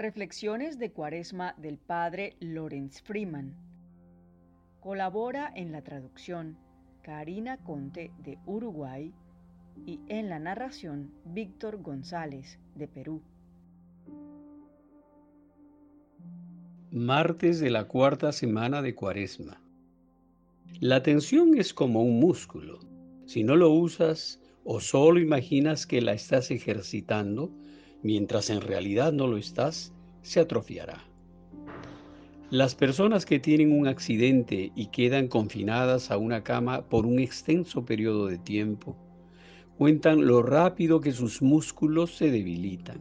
Reflexiones de Cuaresma del Padre Lorenz Freeman. Colabora en la traducción Karina Conte de Uruguay y en la narración Víctor González de Perú. Martes de la cuarta semana de Cuaresma. La atención es como un músculo. Si no lo usas o solo imaginas que la estás ejercitando, mientras en realidad no lo estás, se atrofiará. Las personas que tienen un accidente y quedan confinadas a una cama por un extenso periodo de tiempo, cuentan lo rápido que sus músculos se debilitan.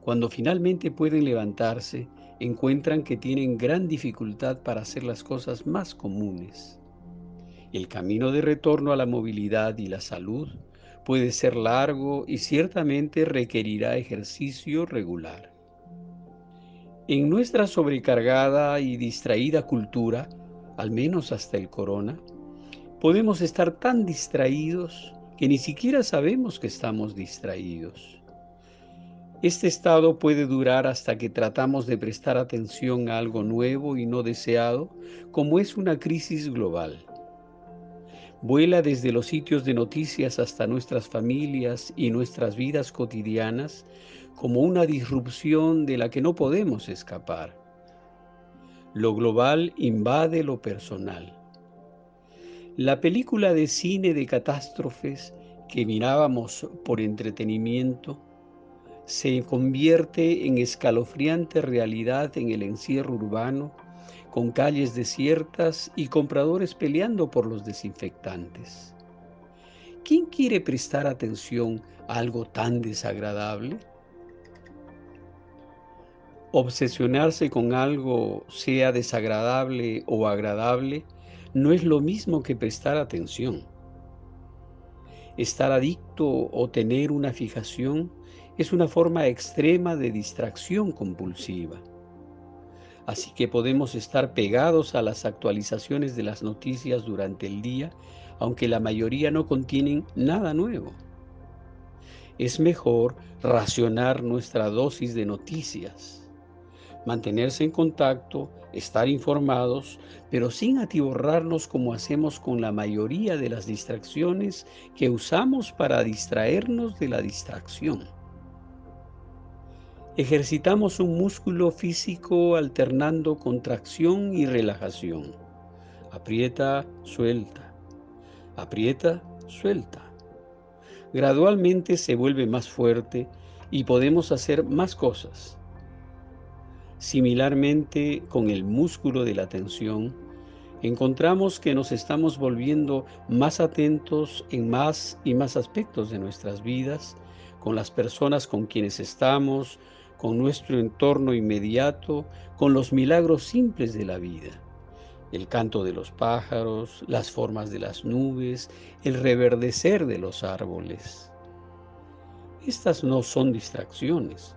Cuando finalmente pueden levantarse, encuentran que tienen gran dificultad para hacer las cosas más comunes. El camino de retorno a la movilidad y la salud puede ser largo y ciertamente requerirá ejercicio regular. En nuestra sobrecargada y distraída cultura, al menos hasta el corona, podemos estar tan distraídos que ni siquiera sabemos que estamos distraídos. Este estado puede durar hasta que tratamos de prestar atención a algo nuevo y no deseado, como es una crisis global. Vuela desde los sitios de noticias hasta nuestras familias y nuestras vidas cotidianas como una disrupción de la que no podemos escapar. Lo global invade lo personal. La película de cine de catástrofes que mirábamos por entretenimiento se convierte en escalofriante realidad en el encierro urbano, con calles desiertas y compradores peleando por los desinfectantes. ¿Quién quiere prestar atención a algo tan desagradable? Obsesionarse con algo, sea desagradable o agradable, no es lo mismo que prestar atención. Estar adicto o tener una fijación es una forma extrema de distracción compulsiva. Así que podemos estar pegados a las actualizaciones de las noticias durante el día, aunque la mayoría no contienen nada nuevo. Es mejor racionar nuestra dosis de noticias, mantenerse en contacto, estar informados, pero sin atiborrarnos como hacemos con la mayoría de las distracciones que usamos para distraernos de la distracción. Ejercitamos un músculo físico alternando contracción y relajación. Aprieta, suelta. Aprieta, suelta. Gradualmente se vuelve más fuerte y podemos hacer más cosas. Similarmente con el músculo de la atención, encontramos que nos estamos volviendo más atentos en más y más aspectos de nuestras vidas, con las personas con quienes estamos, con nuestro entorno inmediato, con los milagros simples de la vida. El canto de los pájaros, las formas de las nubes, el reverdecer de los árboles. Estas no son distracciones,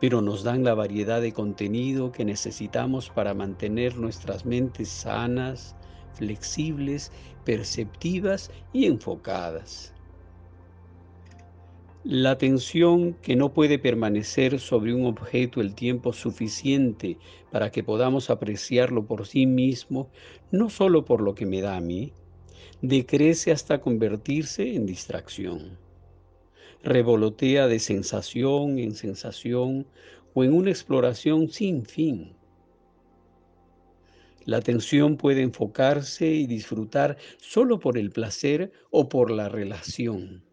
pero nos dan la variedad de contenido que necesitamos para mantener nuestras mentes sanas, flexibles, perceptivas y enfocadas. La atención que no puede permanecer sobre un objeto el tiempo suficiente para que podamos apreciarlo por sí mismo, no solo por lo que me da a mí, decrece hasta convertirse en distracción. Revolotea de sensación en sensación o en una exploración sin fin. La atención puede enfocarse y disfrutar solo por el placer o por la relación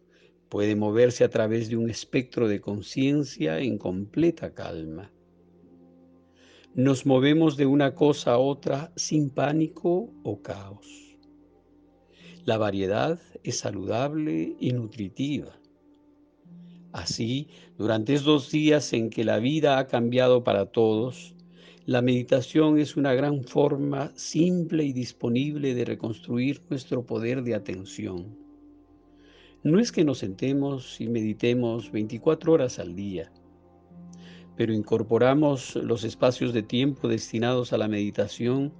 Puede moverse a través de un espectro de conciencia en completa calma. Nos movemos de una cosa a otra sin pánico o caos. La variedad es saludable y nutritiva. Así, durante estos días en que la vida ha cambiado para todos, la meditación es una gran forma simple y disponible de reconstruir nuestro poder de atención no es que nos sentemos y meditemos 24 horas al día, pero incorporamos los espacios de tiempo destinados a la meditación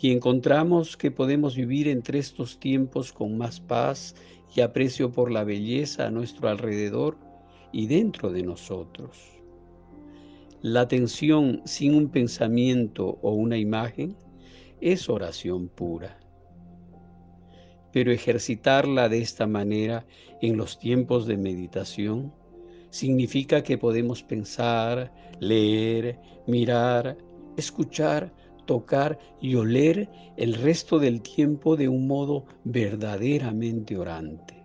y encontramos que podemos vivir entre estos tiempos con más paz y aprecio por la belleza a nuestro alrededor y dentro de nosotros. La atención sin un pensamiento o una imagen es oración pura. Pero ejercitarla de esta manera en los tiempos de meditación significa que podemos pensar, leer, mirar, escuchar, tocar y oler el resto del tiempo de un modo verdaderamente orante.